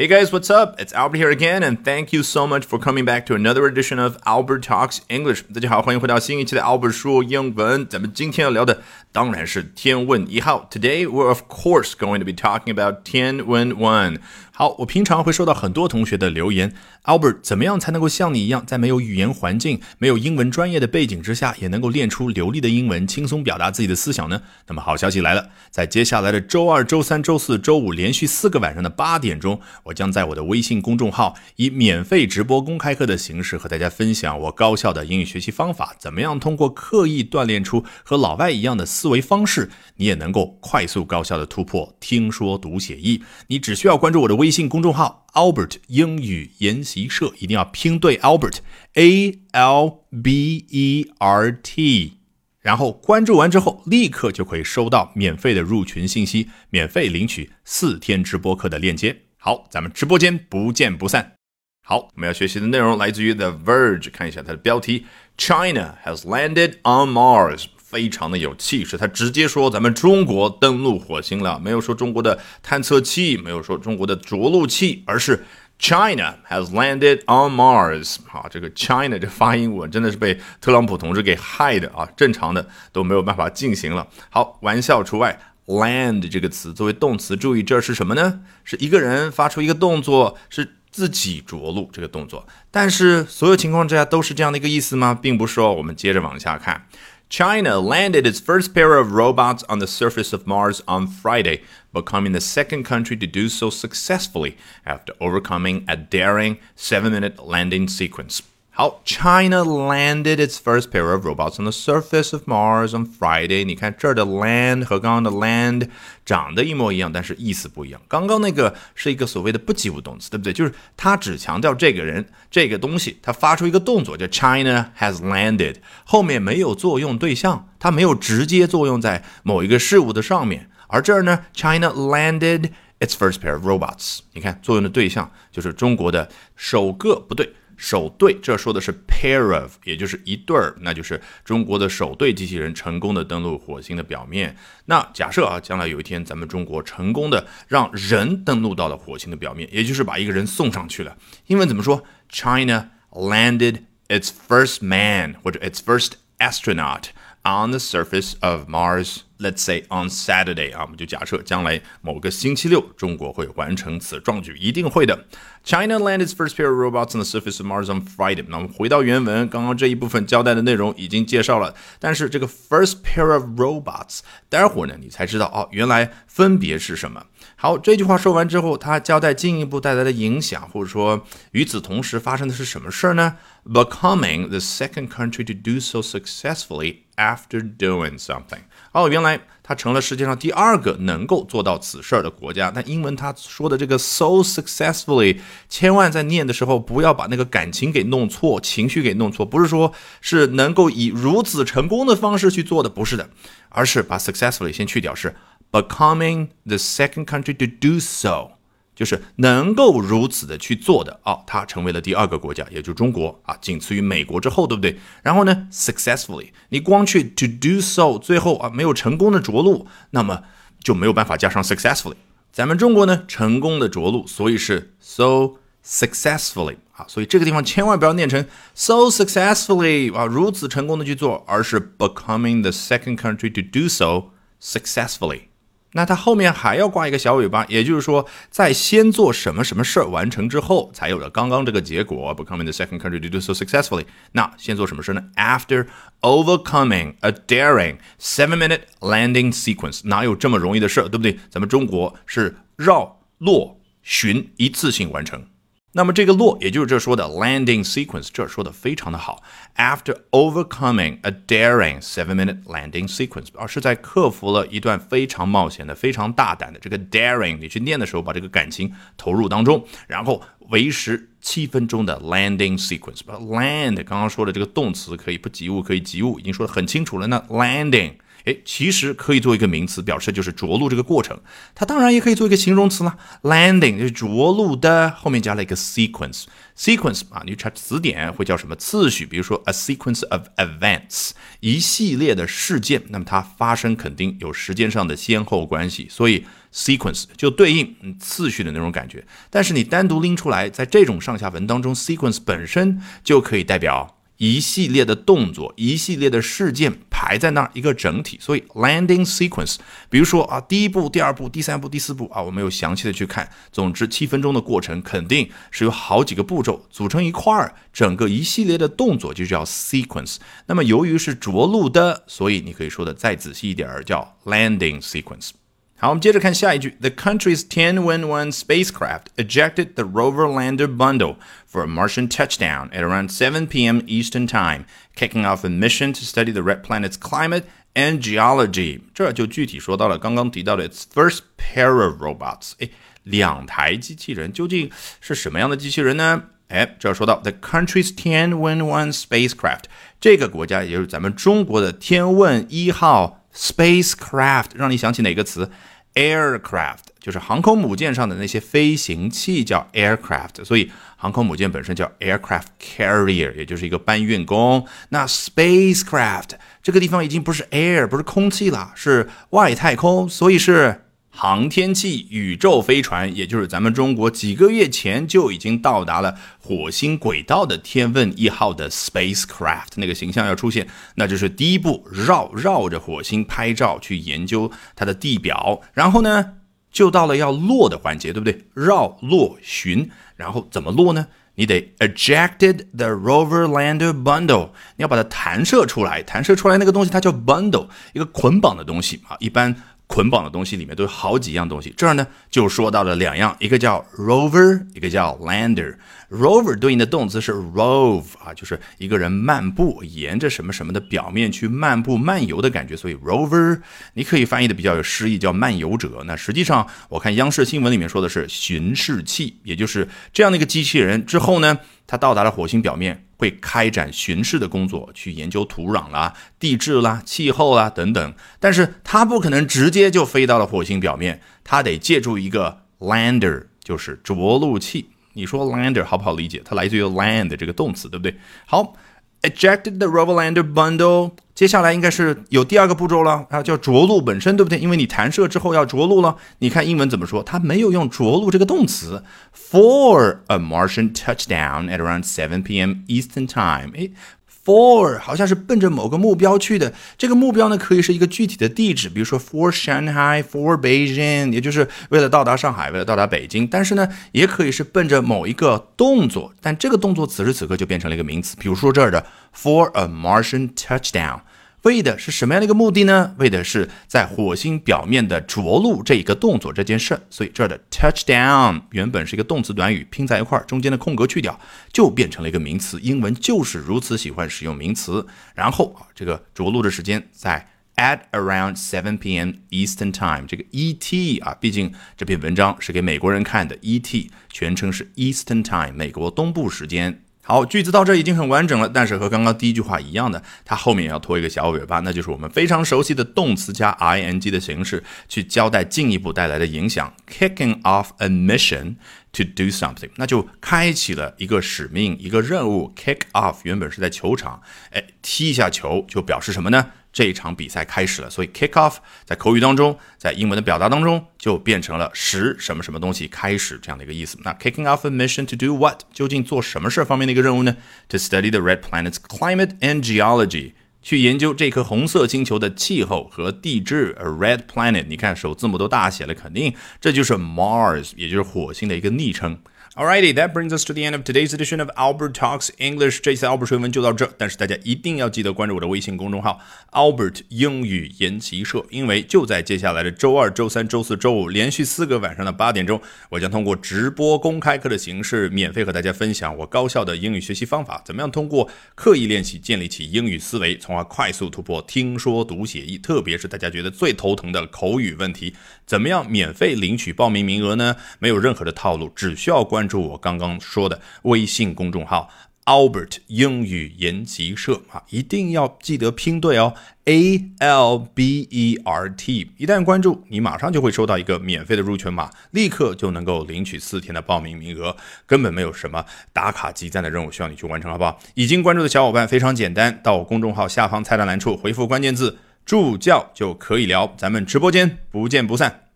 Hey guys, what's up? It's Albert here again, and thank you so much for coming back to another edition of Albert Talks English. 大家好，欢迎回到新一期的 Albert 说英文。咱们今天要聊的 当然是天问一号。Today we're of course going to be talking about 天问 one. 好，我平常会收到很多同学的留言，Albert，怎么样才能够像你一样，在没有语言环境、没有英文专业的背景之下，也能够练出流利的英文，轻松表达自己的思想呢？那么好消息来了，在接下来的周二、周三、周四周五连续四个晚上的八点钟，我将在我的微信公众号以免费直播公开课的形式和大家分享我高效的英语学习方法，怎么样通过刻意锻炼出和老外一样的思维方式，你也能够快速高效的突破听说读写译。你只需要关注我的微。微信公众号 Albert 英语研习社一定要拼对 Albert A L B E R T，然后关注完之后，立刻就可以收到免费的入群信息，免费领取四天直播课的链接。好，咱们直播间不见不散。好，我们要学习的内容来自于 The Verge，看一下它的标题：China has landed on Mars。非常的有气势，他直接说咱们中国登陆火星了，没有说中国的探测器，没有说中国的着陆器，而是 China has landed on Mars。好，这个 China 这发音我真的是被特朗普同志给害的啊，正常的都没有办法进行了。好，玩笑除外，land 这个词作为动词，注意这是什么呢？是一个人发出一个动作，是自己着陆这个动作，但是所有情况之下都是这样的一个意思吗？并不是哦。我们接着往下看。China landed its first pair of robots on the surface of Mars on Friday, becoming the second country to do so successfully after overcoming a daring seven minute landing sequence. 好 China landed its first pair of robots on the surface of Mars on Friday。你看这儿的 land 和刚刚的 land 长得一模一样，但是意思不一样。刚刚那个是一个所谓的不及物动词，对不对？就是它只强调这个人、这个东西，它发出一个动作叫 China has landed，后面没有作用对象，它没有直接作用在某一个事物的上面。而这儿呢，China landed its first pair of robots。你看作用的对象就是中国的首个，不对。首对，这说的是 pair of，也就是一对儿，那就是中国的首对机器人成功的登陆火星的表面。那假设啊，将来有一天咱们中国成功的让人登陆到了火星的表面，也就是把一个人送上去了。英文怎么说？China landed its first man 或者 its first astronaut on the surface of Mars。Let's say on Saturday 啊，我们就假设将来某个星期六，中国会完成此壮举，一定会的。China landed its first pair of robots on the surface of Mars on Friday。那我们回到原文，刚刚这一部分交代的内容已经介绍了，但是这个 first pair of robots，待会儿呢你才知道哦，原来分别是什么。好，这句话说完之后，它交代进一步带来的影响，或者说与此同时发生的是什么事儿呢？Becoming the second country to do so successfully after doing something。哦，原来它成了世界上第二个能够做到此事儿的国家。那英文他说的这个 so successfully，千万在念的时候不要把那个感情给弄错，情绪给弄错，不是说是能够以如此成功的方式去做的，不是的，而是把 successfully 先去掉，是 becoming the second country to do so。就是能够如此的去做的哦，它成为了第二个国家，也就中国啊，仅次于美国之后，对不对？然后呢，successfully，你光去 to do so，最后啊没有成功的着陆，那么就没有办法加上 successfully。咱们中国呢，成功的着陆，所以是 so successfully 啊，所以这个地方千万不要念成 so successfully 啊，如此成功的去做，而是 becoming the second country to do so successfully。那它后面还要挂一个小尾巴，也就是说，在先做什么什么事儿完成之后，才有了刚刚这个结果，becoming the second country to do so successfully。那先做什么事呢？After overcoming a daring seven-minute landing sequence，哪有这么容易的事儿，对不对？咱们中国是绕、落、巡一次性完成。那么这个落，也就是这说的 landing sequence，这说的非常的好。After overcoming a daring seven-minute landing sequence，而是在克服了一段非常冒险的、非常大胆的这个 daring，你去念的时候，把这个感情投入当中，然后维持七分钟的 landing sequence。把 land 刚刚说的这个动词可以不及物，可以及物，已经说的很清楚了。那 landing。哎，其实可以做一个名词，表示就是着陆这个过程。它当然也可以做一个形容词啦，landing 就是着陆的，后面加了一个 sequence。sequence 啊，你查词典会叫什么次序？比如说 a sequence of events，一系列的事件，那么它发生肯定有时间上的先后关系。所以 sequence 就对应次序的那种感觉。但是你单独拎出来，在这种上下文当中，sequence 本身就可以代表。一系列的动作，一系列的事件排在那儿，一个整体。所以 landing sequence，比如说啊，第一步、第二步、第三步、第四步啊，我们有详细的去看。总之，七分钟的过程肯定是有好几个步骤组成一块儿，整个一系列的动作就叫 sequence。那么由于是着陆的，所以你可以说的再仔细一点儿，叫 landing sequence。好，我们接着看下一句。The country's Tianwen-1 spacecraft ejected the rover lander bundle for a Martian touchdown at around 7 p.m. Eastern Time, kicking off a mission to study the red planet's climate and geology. 这就具体说到了刚刚提到的 its first pair of robots。哎，两台机器人究竟是什么样的机器人呢？哎，这要说到 the country's Tianwen-1 spacecraft，这个国家也就是咱们中国的天问一号。 spacecraft 让你想起哪个词？aircraft 就是航空母舰上的那些飞行器叫 aircraft，所以航空母舰本身叫 aircraft carrier，也就是一个搬运工。那 spacecraft 这个地方已经不是 air，不是空气了，是外太空，所以是。航天器、宇宙飞船，也就是咱们中国几个月前就已经到达了火星轨道的天问一号的 spacecraft 那个形象要出现，那就是第一步绕绕着火星拍照去研究它的地表，然后呢就到了要落的环节，对不对？绕落巡，然后怎么落呢？你得 ejected the rover lander bundle，你要把它弹射出来，弹射出来那个东西它叫 bundle，一个捆绑的东西啊，一般。捆绑的东西里面都有好几样东西，这儿呢就说到了两样，一个叫 rover，一个叫 lander。Rover 对应的动词是 rove 啊，就是一个人漫步，沿着什么什么的表面去漫步漫游的感觉，所以 rover 你可以翻译的比较有诗意，叫漫游者。那实际上我看央视新闻里面说的是巡视器，也就是这样的一个机器人。之后呢，它到达了火星表面。会开展巡视的工作，去研究土壤啦、地质啦、气候啦等等。但是它不可能直接就飞到了火星表面，它得借助一个 lander，就是着陆器。你说 lander 好不好理解？它来自于 land 这个动词，对不对？好。Ejected the rover lander bundle，接下来应该是有第二个步骤了啊，叫着陆本身，对不对？因为你弹射之后要着陆了。你看英文怎么说？它没有用着陆这个动词。For a Martian touchdown at around 7 p.m. Eastern Time，诶。For 好像是奔着某个目标去的，这个目标呢可以是一个具体的地址，比如说 For Shanghai，For Beijing，也就是为了到达上海，为了到达北京。但是呢，也可以是奔着某一个动作，但这个动作此时此刻就变成了一个名词，比如说这儿的 For a Martian touchdown。为的是什么样的一个目的呢？为的是在火星表面的着陆这一个动作这件事。所以这儿的 touchdown 原本是一个动词短语，拼在一块儿，中间的空格去掉，就变成了一个名词。英文就是如此喜欢使用名词。然后啊，这个着陆的时间在 at around seven p.m. Eastern Time。这个 ET 啊，毕竟这篇文章是给美国人看的，ET 全称是 Eastern Time，美国东部时间。好，句子到这已经很完整了，但是和刚刚第一句话一样的，它后面也要拖一个小尾巴，那就是我们非常熟悉的动词加 ing 的形式，去交代进一步带来的影响。Kicking off a mission to do something，那就开启了一个使命，一个任务。Kick off 原本是在球场，哎，踢一下球就表示什么呢？这一场比赛开始了，所以 kick off 在口语当中，在英文的表达当中就变成了使什么什么东西开始这样的一个意思。那 kicking off a mission to do what？究竟做什么事方面的一个任务呢？To study the red planet's climate and geology，去研究这颗红色星球的气候和地质。A red planet，你看首字母都大写了，肯定这就是 Mars，也就是火星的一个昵称。Alrighty, that brings us to the end of today's edition of Albert Talks English。这次 Albert 说文就到这，但是大家一定要记得关注我的微信公众号 Albert 英语研习社，因为就在接下来的周二、周三、周四周五连续四个晚上的八点钟，我将通过直播公开课的形式，免费和大家分享我高效的英语学习方法，怎么样通过刻意练习建立起英语思维，从而快速突破听说读写译，特别是大家觉得最头疼的口语问题，怎么样免费领取报名名额呢？没有任何的套路，只需要关关。注我刚刚说的微信公众号 Albert 英语研习社啊，一定要记得拼对哦，A L B E R T。一旦关注，你马上就会收到一个免费的入群码，立刻就能够领取四天的报名名额，根本没有什么打卡集赞的任务需要你去完成，好不好？已经关注的小伙伴非常简单，到我公众号下方菜单栏处回复关键字“助教”就可以聊，咱们直播间不见不散。